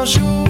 anjo.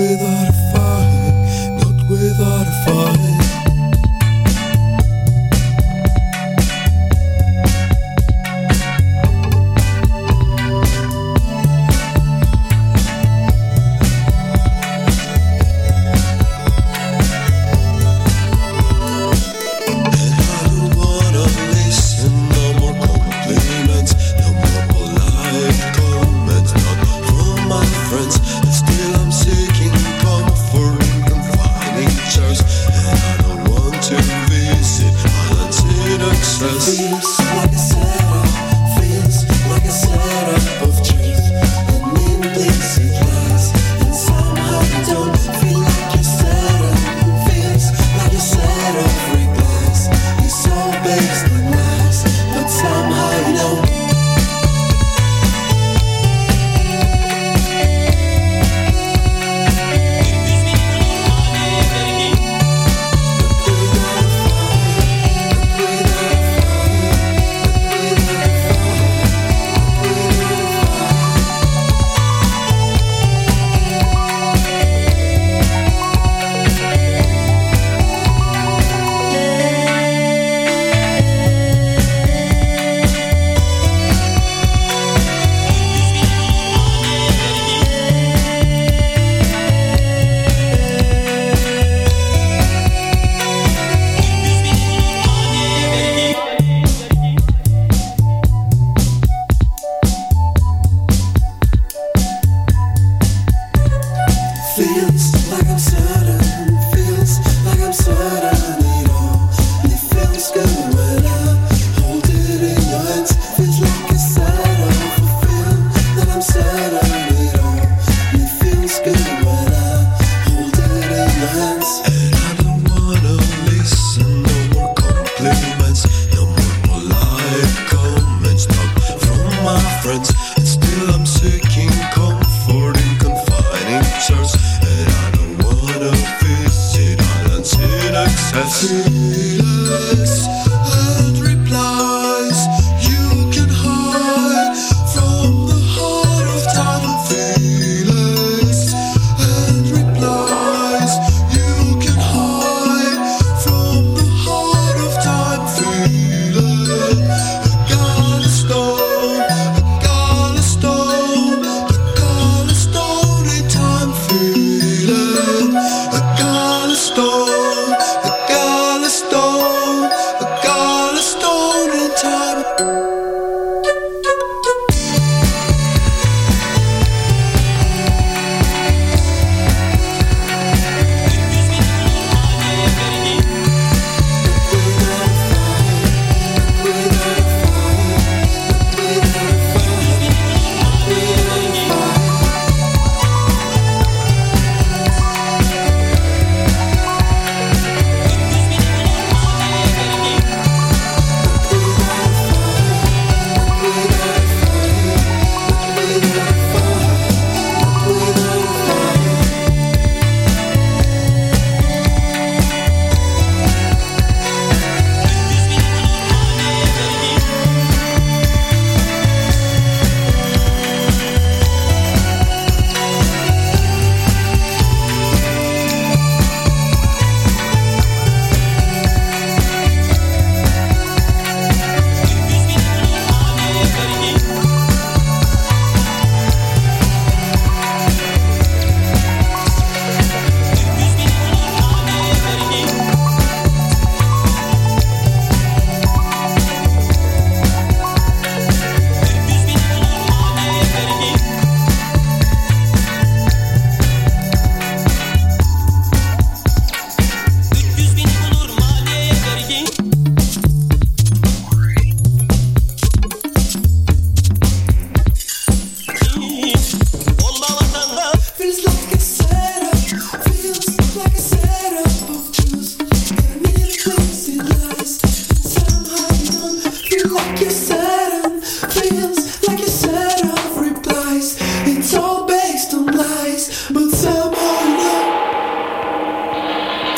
with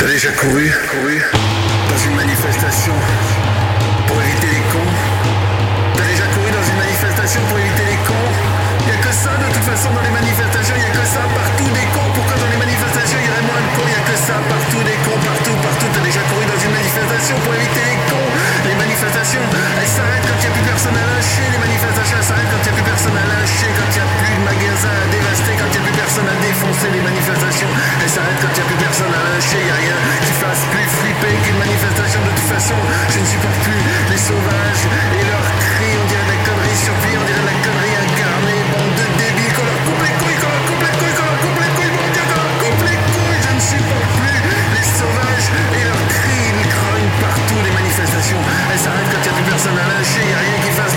T'as déjà couru, couru dans une manifestation pour éviter les cons T'as déjà couru dans une manifestation pour éviter les cons Y'a que ça de toute façon dans les manifestations, y'a que ça partout des cons. Pourquoi dans les manifestations y'aurait moins de cons? Y'a que ça partout des cons, partout, partout. T'as déjà couru dans une manifestation pour éviter les cons. Les manifestations, elles s'arrêtent quand y'a plus personne à lâcher. Les manifestations, elles s'arrêtent quand y'a plus personne à lâcher. Quand y'a plus de magasins à dévaster, quand y'a il n'y a plus personne à lâcher, y a rien qui fasse plus flipper qu'une manifestation. De toute façon. Je ne supporte plus les sauvages et leurs cris, on dirait de la connerie sur vie, on dirait de la connerie incarnée, bande de débiles, qu'on leur coupe les couilles, qu'on leur coupe les couilles, qu'on leur coupe les couilles, mon Dieu, qu'on leur coupe les couilles, je ne supporte plus les sauvages et leurs cris, ils grognent partout, les manifestations, elles s'arrêtent quand il n'y a plus personne à lâcher, y a rien qui fasse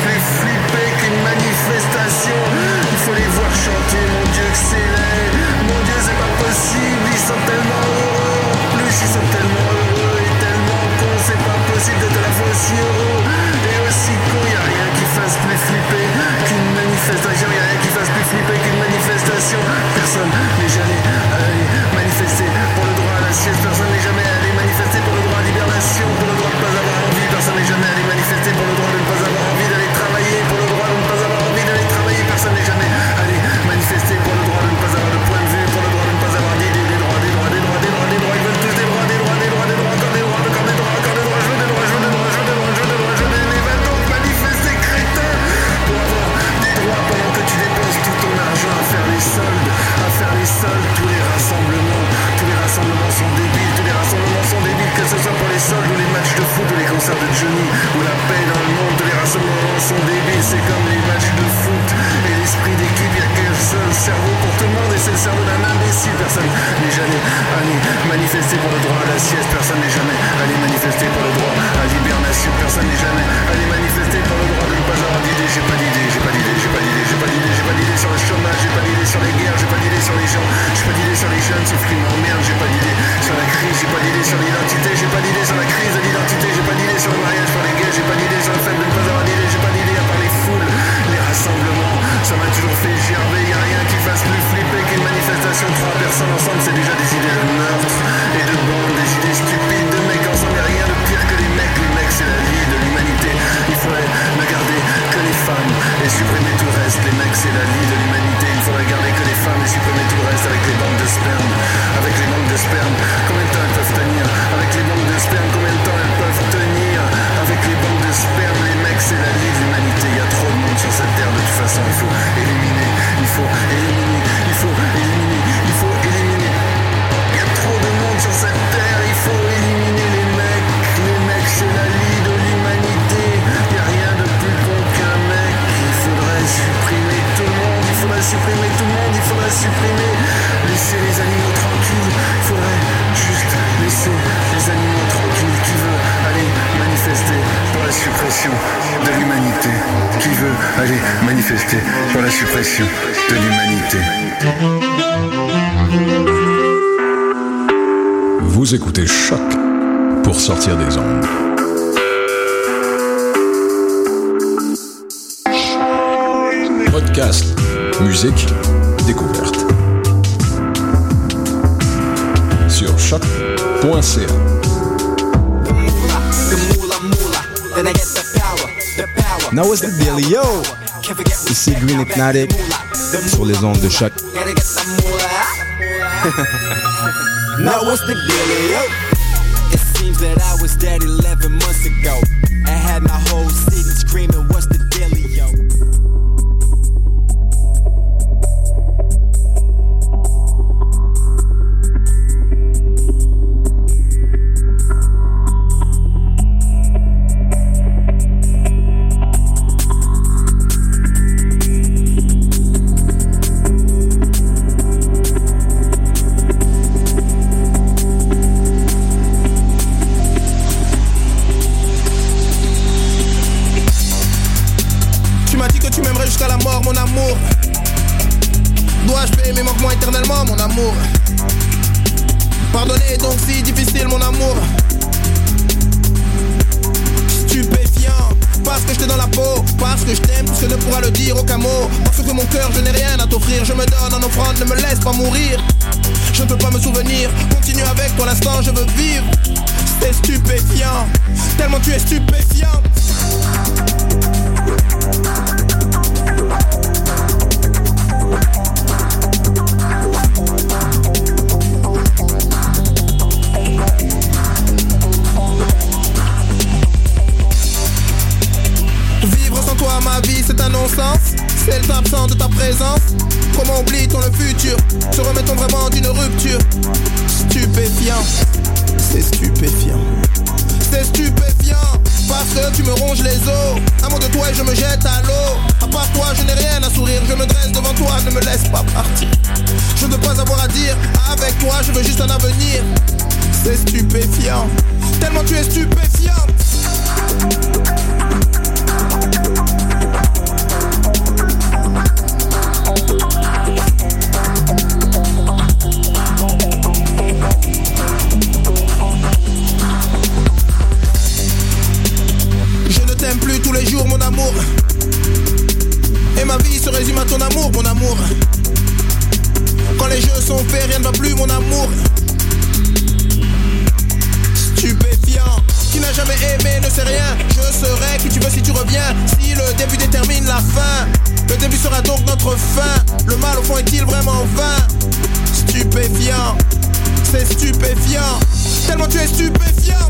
pour le droit à la sieste, personne n'est jamais allé manifester pour le droit à l'hibernation, personne n'est jamais allé manifester pour le droit de ne pas avoir d'idée, j'ai pas d'idée, j'ai pas d'idée, j'ai pas d'idée, j'ai pas d'idée, j'ai pas d'idée sur le chômage, j'ai pas d'idée sur les guerres, j'ai pas d'idée sur les gens, j'ai pas d'idée sur les jeunes, qu'ils m'emmerdent, j'ai pas d'idée sur la crise, j'ai pas d'idée sur l'identité, j'ai pas d'idée sur la crise de l'identité, j'ai pas d'idée sur le mariage pour les gays, j'ai pas d'idée sur le fait de ne pas avoir d'idée, j'ai pas d'idée à part les foules, les rassemblements, ça m'a toujours fait gerber, y a rien qui fasse plus manifestation, trois personnes ensemble, c'est déjà des idées de meurtre et de bande, des idées stupides de mecs ensemble, a rien de pire que les mecs, les mecs c'est la vie de l'humanité, il faudrait ne garder que les femmes et supprimer tout le reste, les mecs c'est la vie de l'humanité, il faudrait garder que les femmes et supprimer tout le reste avec les banques de sperme, avec les banques de sperme, combien de temps elles peuvent tenir, avec les banques de sperme, combien de temps elles peuvent tenir, avec les banques de Vous écoutez Choc pour sortir des ondes. Podcast, musique, découverte. Sur choc.ca. Now what's the deal, yo? Ici Green Hypnotic sur les ondes de choc. Now what's the deal. It seems that I was dead 11 months ago. I had my whole city screaming, what's the si difficile, mon amour. Stupéfiant, parce que j'étais dans la peau, parce que je t'aime, plus que ne pourra le dire aucun mot. Parce que mon cœur, je n'ai rien à t'offrir, je me donne en offrande, ne me laisse pas mourir. Je ne peux pas me souvenir, continue avec pour l'instant, je veux vivre. C'est stupéfiant, tellement tu es stupéfiant. Ma vie c'est un non-sens. C'est le absent de ta présence. Comment oublie-t-on le futur? Se remettons vraiment d'une rupture. Stupéfiant. C'est stupéfiant. C'est stupéfiant. Parce que tu me ronges les os. Amour de toi et je me jette à l'eau. À part toi je n'ai rien à sourire. Je me dresse devant toi, ne me laisse pas partir. Je ne veux pas avoir à dire Avec toi je veux juste un avenir. C'est stupéfiant. Tellement tu es stupéfiant. Résume à ton amour, mon amour. Quand les jeux sont faits, rien ne va plus, mon amour. Stupéfiant, qui n'a jamais aimé ne sait rien. Je serai qui tu veux si tu reviens. Si le début détermine la fin, le début sera donc notre fin. Le mal au fond est-il vraiment vain? Stupéfiant, c'est stupéfiant. Tellement tu es stupéfiant.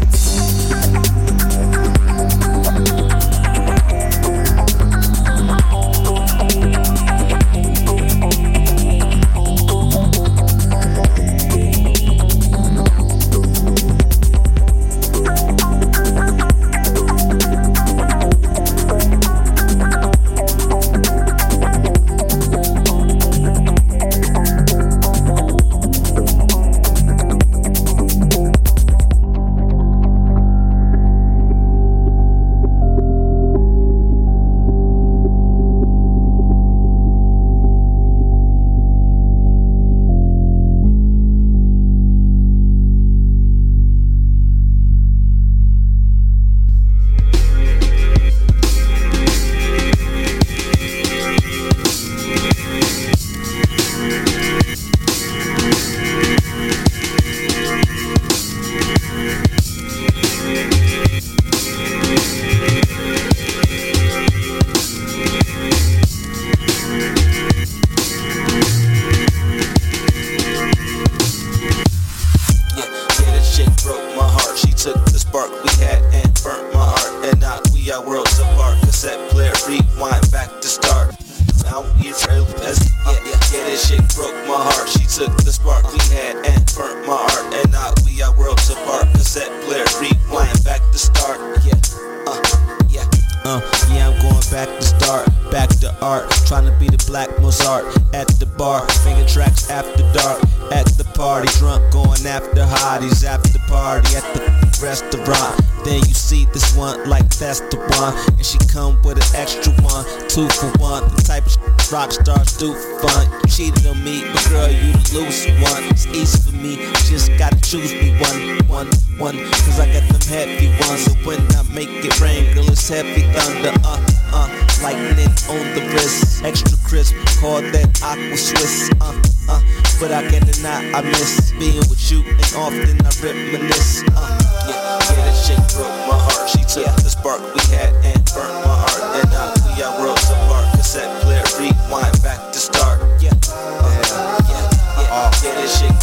Rock stars do fun. You cheated on me, but girl, you the loose one. It's easy for me, just gotta choose me one, one, one. Cause I got them heavy ones, so when I make it rain, girl, it's heavy thunder. Uh, uh, lightning on the wrist, extra crisp. Call that aqua Swiss. Uh, uh, but I can't deny I miss being with you, and often I reminisce. Uh, yeah, yeah, that shit broke my heart. She took the spark we had and burnt my heart. And now we are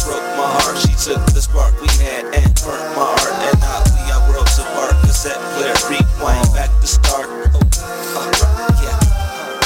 broke my heart. She took the spark we had and burnt my heart. And now we are worlds apart. Cassette player, rewind back to start. Oh, uh, yeah.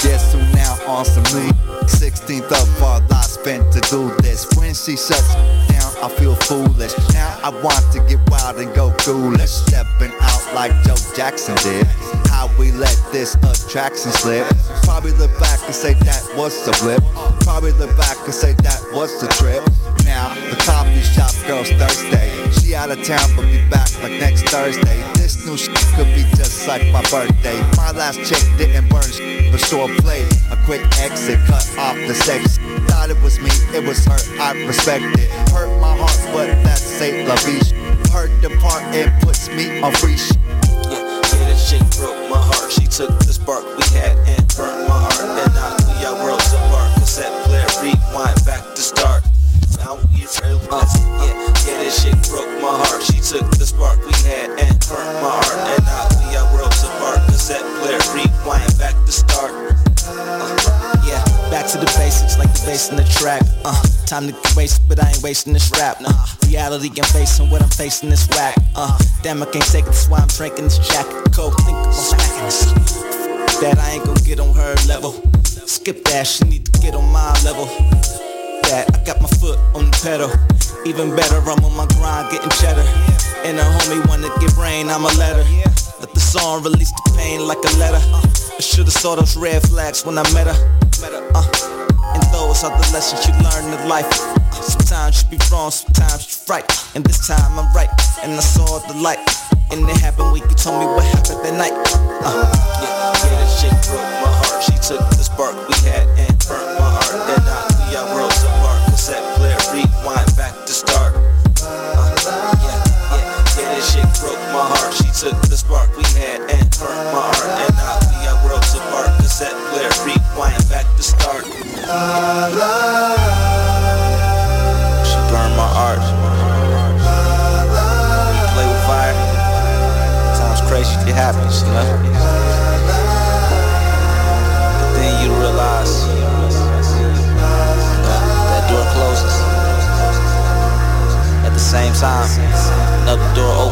Yes, so now on some new 16th of all I spent to do this. When she shuts down, I feel foolish. Now I want to get wild and go foolish. Stepping out like Joe Jackson did. How we let this attraction slip. Probably look back and say that was a blip. Probably look back and say that was the trip. Now the coffee shop girl's Thursday. She out of town, but be back like next Thursday. This new shit could be just like my birthday. My last chick didn't burn shit, but short play. A quick exit, cut off the sex. Thought it was me, it was her, I respect it. Hurt my heart, but that's a la vie. Hurt the part, it puts me on free shit. Yeah, yeah, that shit broke my heart. She took the spark we had and burnt my heart. And now we are worlds apart. Cassette player, rewind back to start. Now we trail uh, yeah, yeah, that shit broke my heart. She took the spark we had and burnt my heart. To the basics, like the bass in the track. Uh, time to get wasted, but I ain't wasting this rap. Nah, reality I'm facing, what I'm facing is whack. Uh, damn, I can't take it, that's why I'm drinking this jacket. Coke, think about smacking this. That I ain't gonna get on her level. Skip that, she need to get on my level. That I got my foot on the pedal. Even better, I'm on my grind, getting cheddar. And a homie wanna get brain, I'm a letter. Let the song release the pain like a letter. I should've saw those red flags when I met her. Uh, and those are the lessons you learn in life. Sometimes you be wrong, sometimes you right. And this time I'm right, and I saw the light. And it happened when you told me what happened that night. Uh, yeah, yeah, that shit broke my heart. She took the spark we had and burnt my heart. Then knocked we our worlds apart. Cassette player, rewind back to start. Uh, yeah, yeah, yeah, that shit broke my heart. She took the spark we had and my heart. Back. She burned my art. Play with fire. Times crazy, it happens, you know. But then you realize that, that door closes. At the same time, another door opens.